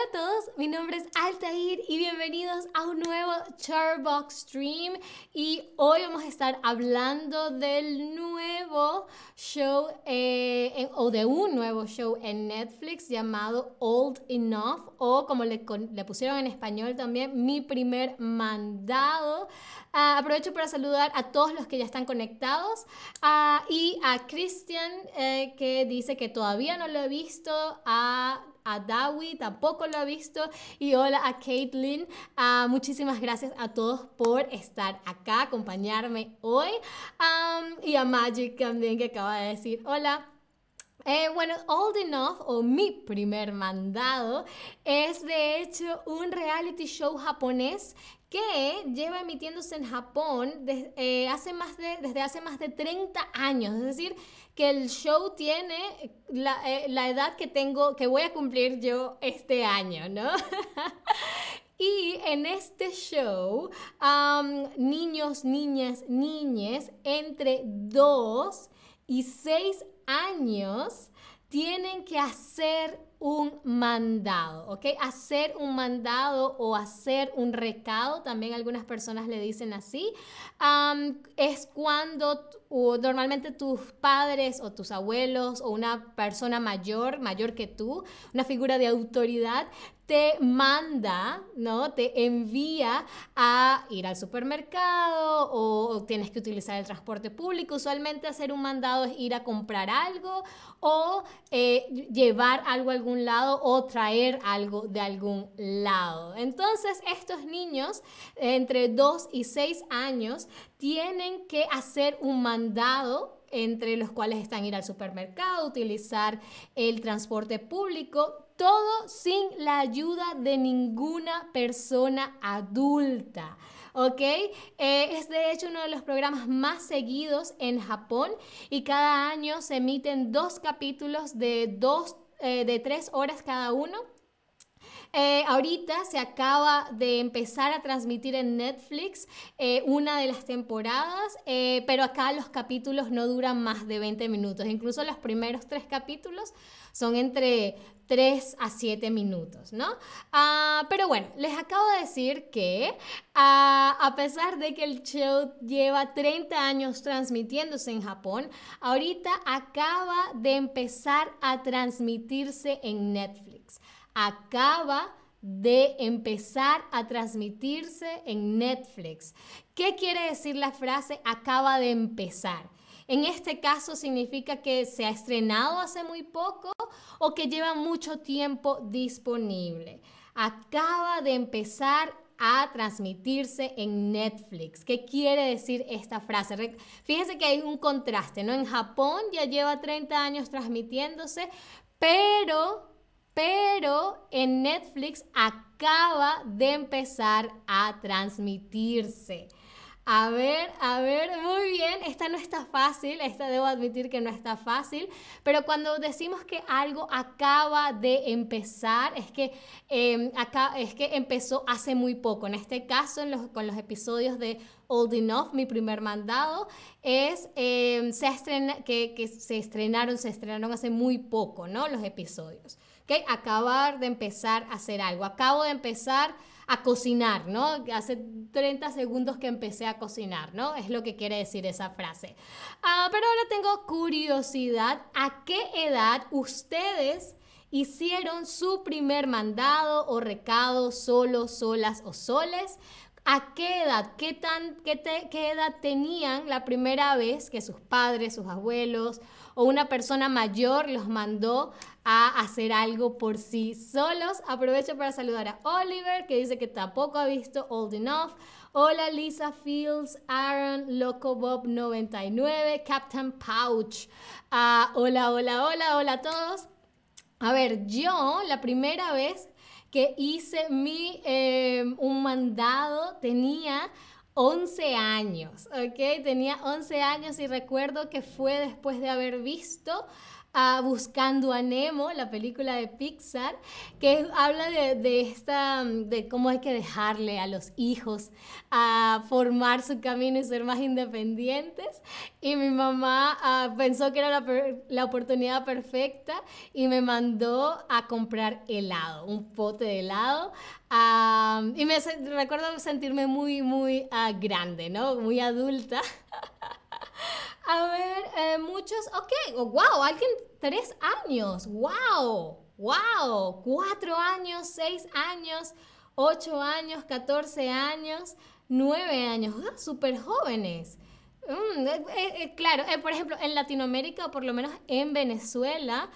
Hola a todos, mi nombre es Altair y bienvenidos a un nuevo Charbox Stream y hoy vamos a estar hablando del nuevo show eh, o de un nuevo show en Netflix llamado Old Enough o como le, pusieron en español también Mi Primer Mandado. Ah, aprovecho para saludar a todos los que ya están conectados ah, y a Christian eh, que dice que todavía no lo he visto, a Dawi, tampoco lo ha visto. Y hola a Caitlin. Uh, muchísimas gracias a todos por estar acá, acompañarme hoy. y a Magic también que acaba de decir hola. Eh, bueno, Old Enough o Mi Primer Mandado es de hecho un reality show japonés que lleva emitiéndose en Japón eh, hace más de, desde hace más de 30 años. Es decir, que el show tiene la, eh, la edad que tengo, que voy a cumplir yo este año, ¿no? Y en este show, niños, niñas, niñes entre 2 y 6 años tienen que hacer un mandado, ¿ok? Hacer un mandado o hacer un recado, también algunas personas le dicen así, es cuando normalmente tus padres o tus abuelos o una persona mayor, mayor que tú, una figura de autoridad, te manda, ¿no? Te envía a ir al supermercado o, tienes que utilizar el transporte público. Usualmente hacer un mandado es ir a comprar algo o eh, llevar algo a algún lado o traer algo de algún lado. Entonces, estos niños entre 2 y 6 años tienen que hacer un mandado entre los cuales están ir al supermercado, utilizar el transporte público, todo sin la ayuda de ninguna persona adulta. ¿ok? Eh, es de hecho uno de los programas más seguidos en Japón y cada año se emiten dos capítulos de, dos, eh, de tres horas cada uno. Eh, ahorita se acaba de empezar a transmitir en Netflix una de las temporadas, pero acá los capítulos no duran más de 20 minutos. Incluso los primeros tres capítulos son entre 3 a 7 minutos, ¿no? Ah, pero bueno, les acabo de decir que ah, a pesar de que el show lleva 30 años transmitiéndose en Japón, ahorita acaba de empezar a transmitirse en Netflix. Acaba de empezar a transmitirse en Netflix. ¿Qué quiere decir la frase acaba de empezar? En este caso significa que se ha estrenado hace muy poco o que lleva mucho tiempo disponible. Acaba de empezar a transmitirse en Netflix. ¿Qué quiere decir esta frase? Fíjense que hay un contraste, ¿no? En Japón ya lleva 30 años transmitiéndose, pero, pero en Netflix acaba de empezar a transmitirse. A ver, a ver, muy bien, esta no está fácil, esta debo admitir que no está fácil, pero cuando decimos que algo acaba de empezar, es que, em, acá, es que empezó hace muy poco. En este caso, con los episodios de Old Enough, mi primer mandado, es em, se que, que, se estrenaron, se estrenaron hace muy poco, ¿no? Los episodios. Acabar de empezar a hacer algo. Acabo de empezar a cocinar, ¿no? Hace 30 segundos que empecé a cocinar, ¿no? Es lo que quiere decir esa frase. Ah, pero ahora tengo curiosidad, ¿a qué edad ustedes hicieron su primer mandado o recado solos, solas o soles? ¿A qué edad? ¿Qué, tan, ¿Qué edad tenían la primera vez que sus padres, sus abuelos o una persona mayor los mandó a hacer algo por sí solos. Aprovecho para saludar a Oliver, que dice que tampoco ha visto Old Enough. Hola Lisa Fields, Aaron, Loco Bob 99, Captain Pouch. Ah, hola, hola, hola, hola a todos. A ver, yo la primera vez que hice mi, eh, un mandado tenía 11 años, ¿ok? Tenía 11 años y recuerdo que fue después de haber visto a Buscando a Nemo, la película de Pixar, que habla de, esta, de cómo hay que dejarle a los hijos a formar su camino y ser más independientes. Y mi mamá ah, pensó que era la, oportunidad perfecta y me mandó a comprar helado, un pote de helado. Ah, y me recuerdo sentirme muy, muy uh, grande, ¿no? Muy adulta. A ver, eh, muchos, ok, oh, wow, alguien, tres años, wow, wow, cuatro años, seis años, ocho años, catorce años, nueve años, ah, súper jóvenes. Mm, eh, eh, claro, por ejemplo, en Latinoamérica, o por lo menos en Venezuela,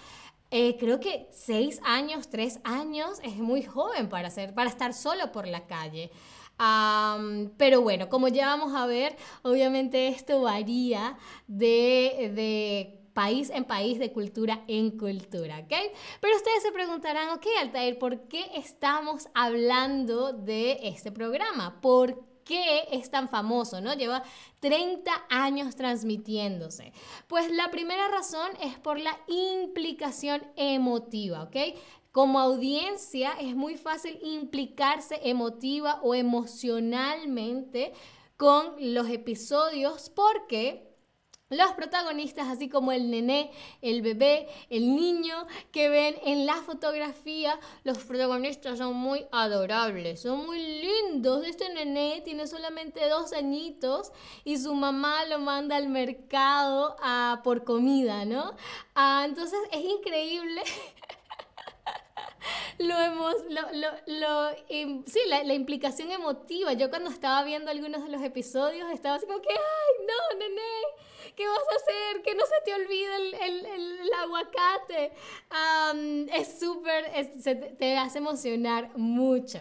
creo que seis años, tres años es muy joven para, hacer, para estar solo por la calle pero bueno, como ya vamos a ver, obviamente esto varía de, país en país, de cultura en cultura, ¿ok? Pero ustedes se preguntarán, ok, Altair, ¿por qué estamos hablando de este programa? ¿Por qué es tan famoso, no? Lleva 30 años transmitiéndose. Pues la primera razón es por la implicación emotiva, ¿ok? Como audiencia es muy fácil implicarse emotiva o emocionalmente con los episodios porque los protagonistas, así como el nené, el bebé, el niño que ven en la fotografía, los protagonistas son muy adorables, son muy lindos. Este nené tiene solamente dos añitos y su mamá lo manda al mercado a, por comida, ¿no? Ah, entonces es increíble lo hemos, lo, lo, lo sí, la, la, implicación emotiva. Yo cuando estaba viendo algunos de los episodios estaba así como que, ay, no, nené, ¿qué vas a hacer? Que no se te olvide el, el, el, aguacate. es súper, te hace emocionar mucho.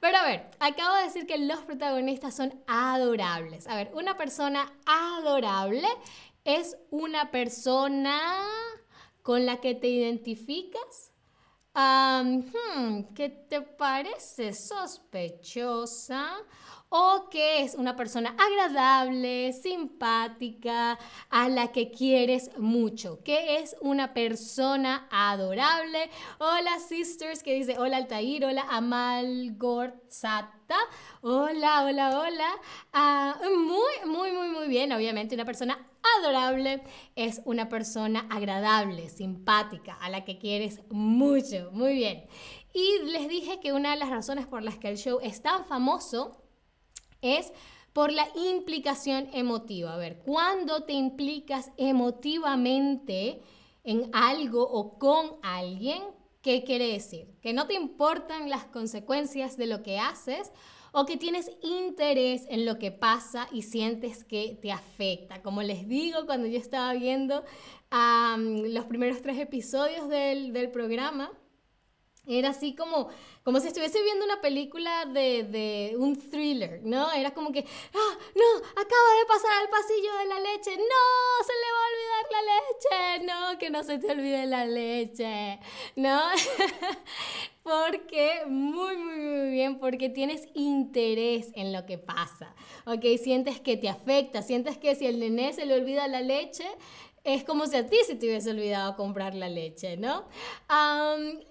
Pero a ver, acabo de decir que los protagonistas son adorables. A ver, una persona adorable es una persona con la que te identificas Hmm, ¿Qué te parece sospechosa? o que es una persona agradable, simpática, a la que quieres mucho, que es una persona adorable. Hola sisters, que dice hola Altair, hola Amal Gortzata, hola, hola, hola. Ah, muy, muy, muy, muy bien, obviamente una persona adorable es una persona agradable, simpática, a la que quieres mucho. Muy bien. Y les dije que una de las razones por las que el show es tan famoso es por la implicación emotiva. A ver, cuando te implicas emotivamente en algo o con alguien, ¿qué quiere decir? Que no te importan las consecuencias de lo que haces o que tienes interés en lo que pasa y sientes que te afecta. Como les digo, cuando yo estaba viendo los primeros tres episodios del, del programa, era así como, como si estuviese viendo una película de, de, un thriller, ¿no? Era como que, ah, no, acaba de pasar al pasillo de la leche, no, no, se te olvide la leche, ¿no? porque, muy, muy, muy bien, porque tienes interés en lo que pasa, ¿ok? Sientes que te afecta, sientes que si el nené se le olvida la leche, es como si a ti se te hubiese olvidado comprar la leche, ¿no?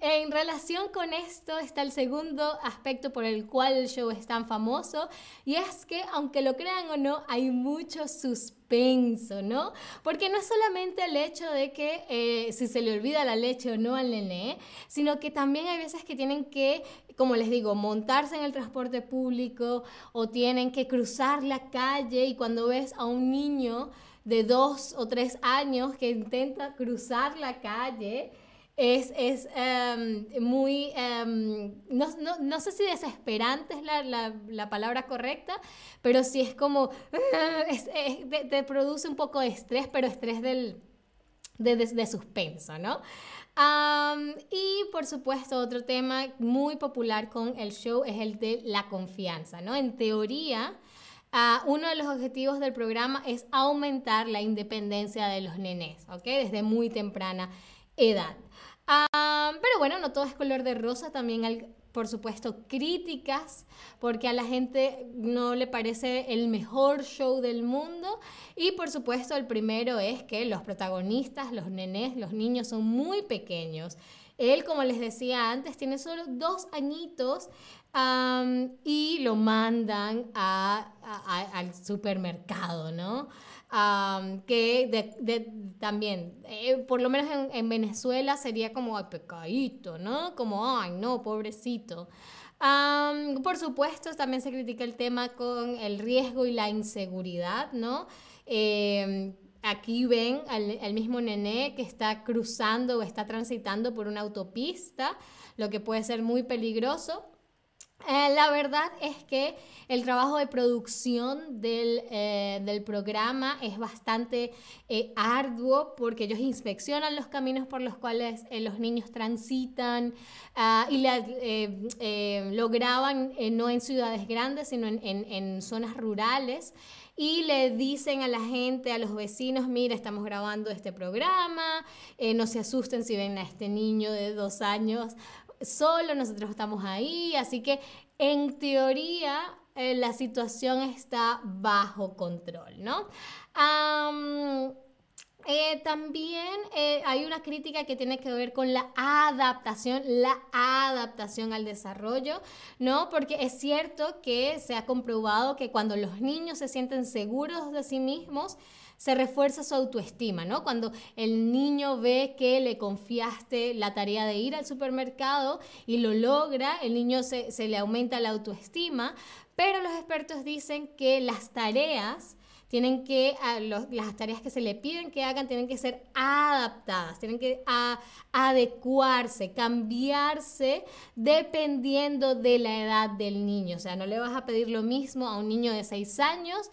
en relación con esto está el segundo aspecto por el cual el show es tan famoso y es que aunque lo crean o no, hay mucho suspenso, ¿no? Porque no es solamente el hecho de que eh, si se le olvida la leche o no al nené, sino que también hay veces que tienen que como les digo, montarse en el transporte público o tienen que cruzar la calle y cuando ves a un niño de dos o tres años que intenta cruzar la calle es, es em, muy, em, no, no, no, sé si desesperante es la, la, la, palabra correcta, pero sí es como, es, te, produce un poco de estrés, pero estrés del, de, de, suspenso, ¿no? y por supuesto, otro tema muy popular con el show es el de la confianza, ¿no? En teoría, Ah, uno de los objetivos del programa es aumentar la independencia de los nenes, ¿ok? Desde muy temprana edad. pero bueno, no todo es color de rosa, también por supuesto, críticas, porque a la gente no le parece el mejor show del mundo. Y por supuesto, el primero es que los protagonistas, los nenes, los niños son muy pequeños. Él, como les decía antes, tiene solo dos añitos y lo mandan al supermercado, ¿no? que también, eh, por lo menos en, Venezuela sería como pecadito, ¿no? Como, ay, no, pobrecito. por supuesto, también se critica el tema con el riesgo y la inseguridad, ¿no? Em, aquí ven al, mismo nené que está cruzando o está transitando por una autopista, lo que puede ser muy peligroso. Eh, la verdad es que el trabajo de producción del, eh, programa es bastante eh, arduo porque ellos inspeccionan los caminos por los cuales los niños transitan ah, y lo graban no en ciudades grandes, sino en, en, zonas rurales y le dicen a la gente, a los vecinos, mira, estamos grabando este programa, no se asusten si ven a este niño de dos años solo, nosotros estamos ahí, así que en teoría eh, la situación está bajo control, ¿no? Eh, también eh, hay una crítica que tiene que ver con la adaptación, la adaptación al desarrollo, ¿no? Porque es cierto que se ha comprobado que cuando los niños se sienten seguros de sí mismos, se refuerza su autoestima, ¿no? Cuando el niño ve que le confiaste la tarea de ir al supermercado y lo logra, el niño se, le aumenta la autoestima, pero los expertos dicen que las tareas tienen que, las tareas que se le piden que hagan tienen que ser adaptadas, tienen que adecuarse, cambiarse dependiendo de la edad del niño. O sea, no le vas a pedir lo mismo a un niño de 6 años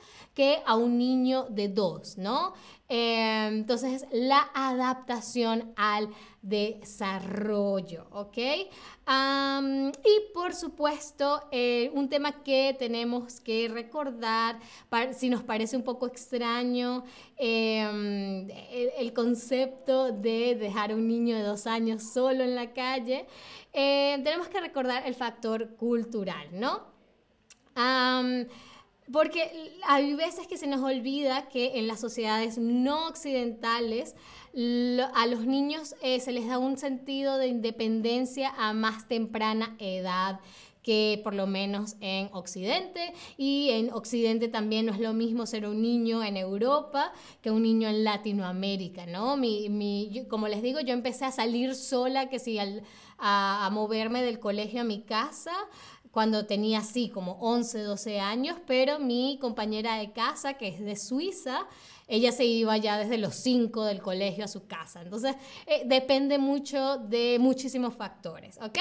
a un niño de 2, ¿no? Eh, entonces, la adaptación al desarrollo, ¿ok? y por supuesto, eh, un tema que tenemos que recordar, si nos parece un poco extraño, em, el, concepto de dejar a un niño de dos años solo en la calle, eh, tenemos que recordar el factor cultural, ¿no? Porque hay veces que se nos olvida que en las sociedades no occidentales, a los niños eh, se les da un sentido de independencia a más temprana edad que por lo menos en Occidente y en Occidente también no es lo mismo ser un niño en Europa que un niño en Latinoamérica, ¿no? Mi, como les digo, yo empecé a salir sola, que sí, a, moverme del colegio a mi casa cuando tenía así como 11, 12 años, pero mi compañera de casa, que es de Suiza, ella se iba ya desde los 5 del colegio a su casa. Entonces, eh, depende mucho de muchísimos factores, ¿ok?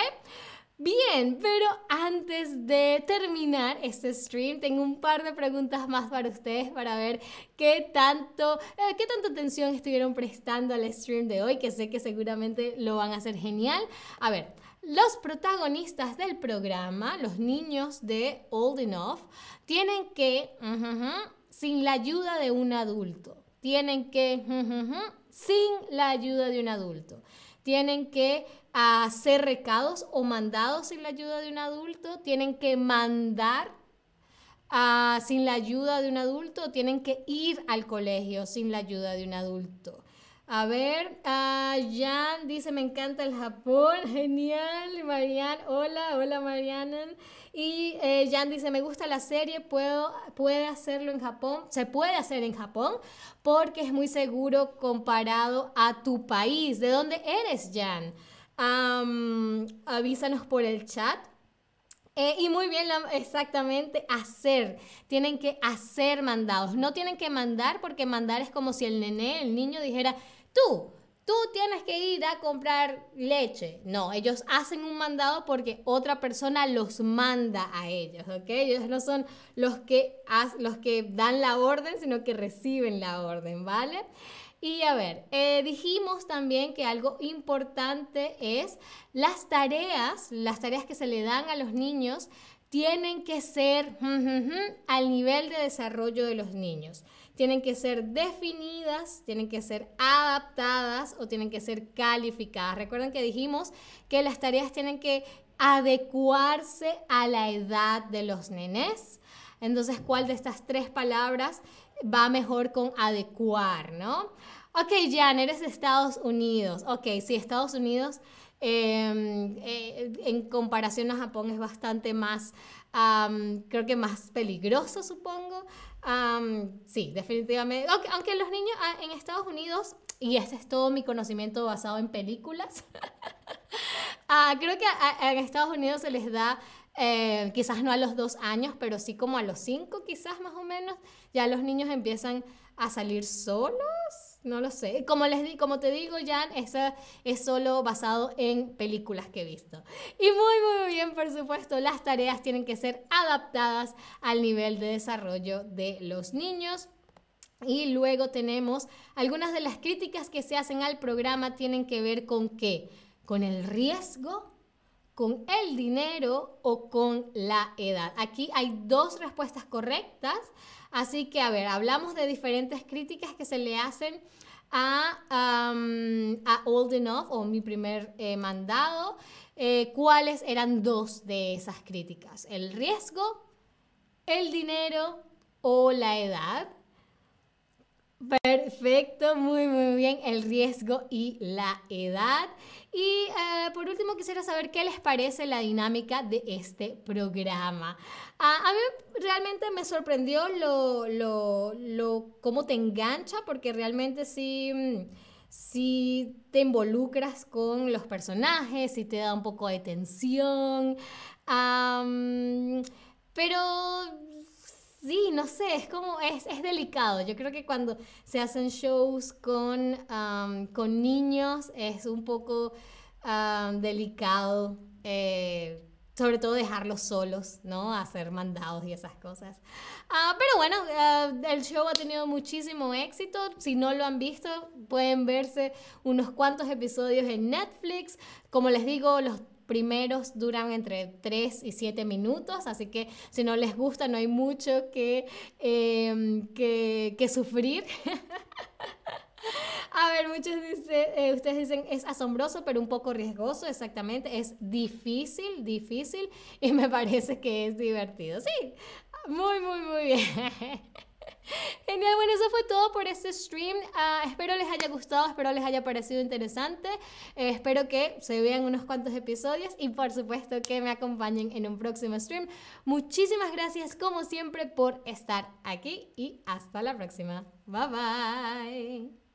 Bien, pero antes de terminar este stream, tengo un par de preguntas más para ustedes para ver qué tanto, eh, qué tanta atención estuvieron prestando al stream de hoy, que sé que seguramente lo van a hacer genial. A ver, los protagonistas del programa, los niños de Old Enough, tienen que sin la ayuda de un adulto. Tienen que, sin la ayuda de un adulto. Tienen que hacer recados o mandados sin la ayuda de un adulto. Tienen que mandar ah, sin la ayuda de un adulto. Tienen que ir al colegio sin la ayuda de un adulto. A ver, Jan dice, me encanta el Japón, genial. Marian, hola, hola Mariana. Y eh, Jan dice, me gusta la serie, puedo, puede hacerlo en Japón, se puede hacer en Japón porque es muy seguro comparado a tu país. ¿De dónde eres, Jan? avísanos por el chat. Eh, y muy bien, exactamente, hacer. Tienen que hacer mandados. No tienen que mandar porque mandar es como si el nené, el niño dijera, tú, tú tienes que ir a comprar leche. No, ellos hacen un mandado porque otra persona los manda a ellos, ¿ok? Ellos no son los que, los que dan la orden, sino que reciben la orden, ¿vale? Y a ver, eh, dijimos también que algo importante es las tareas, las tareas que se le dan a los niños tienen que ser al nivel de desarrollo de los niños tienen que ser definidas, tienen que ser adaptadas o tienen que ser calificadas. Recuerden que dijimos que las tareas tienen que adecuarse a la edad de los nenes. Entonces, ¿cuál de estas tres palabras va mejor con adecuar, no? Ok, Jan, eres de Estados Unidos. Ok, sí, Estados Unidos em, eh, en comparación a Japón es bastante más, creo que más peligroso, supongo. sí, definitivamente. Aunque, los niños ah, en Estados Unidos, y este es todo mi conocimiento basado en películas, ah, creo que en Estados Unidos se les da eh, quizás no a los dos años, pero sí como a los cinco, quizás más o menos, ya los niños empiezan a salir solos. No lo sé. Como, les como te digo, Jan, eso es solo basado en películas que he visto. Y muy, muy bien, por supuesto, las tareas tienen que ser adaptadas al nivel de desarrollo de los niños. Y luego tenemos algunas de las críticas que se hacen al programa tienen que ver con qué? Con el riesgo con el dinero o con la edad. Aquí hay dos respuestas correctas, así que a ver, hablamos de diferentes críticas que se le hacen a, a Old Enough o mi primer eh, mandado. Eh, ¿Cuáles eran dos de esas críticas? El riesgo, el dinero o la edad. Perfecto, muy muy bien, el riesgo y la edad. Y eh, por último quisiera saber qué les parece la dinámica de este programa. Ah, a mí realmente me sorprendió lo, lo, lo, cómo te engancha, porque realmente sí, sí te involucras con los personajes, sí te da un poco de tensión. pero Sí, no sé, es como, es, es, delicado. Yo creo que cuando se hacen shows con, con niños es un poco delicado, eh, sobre todo dejarlos solos, ¿no? Hacer mandados y esas cosas. Ah, pero bueno, ah, el show ha tenido muchísimo éxito. Si no lo han visto, pueden verse unos cuantos episodios en Netflix. Como les digo, los primeros duran entre 3 y 7 minutos, así que si no les gusta no hay mucho que, em, que, sufrir. A ver, muchos dicen, eh, ustedes dicen es asombroso, pero un poco riesgoso, exactamente. Es difícil, difícil y me parece que es divertido. Sí, muy, muy, muy bien. Genial, bueno, eso fue todo por este stream. Ah, espero les haya gustado, espero les haya parecido interesante. Eh, espero que se vean unos cuantos episodios y por supuesto que me acompañen en un próximo stream. Muchísimas gracias como siempre por estar aquí y hasta la próxima. Bye bye.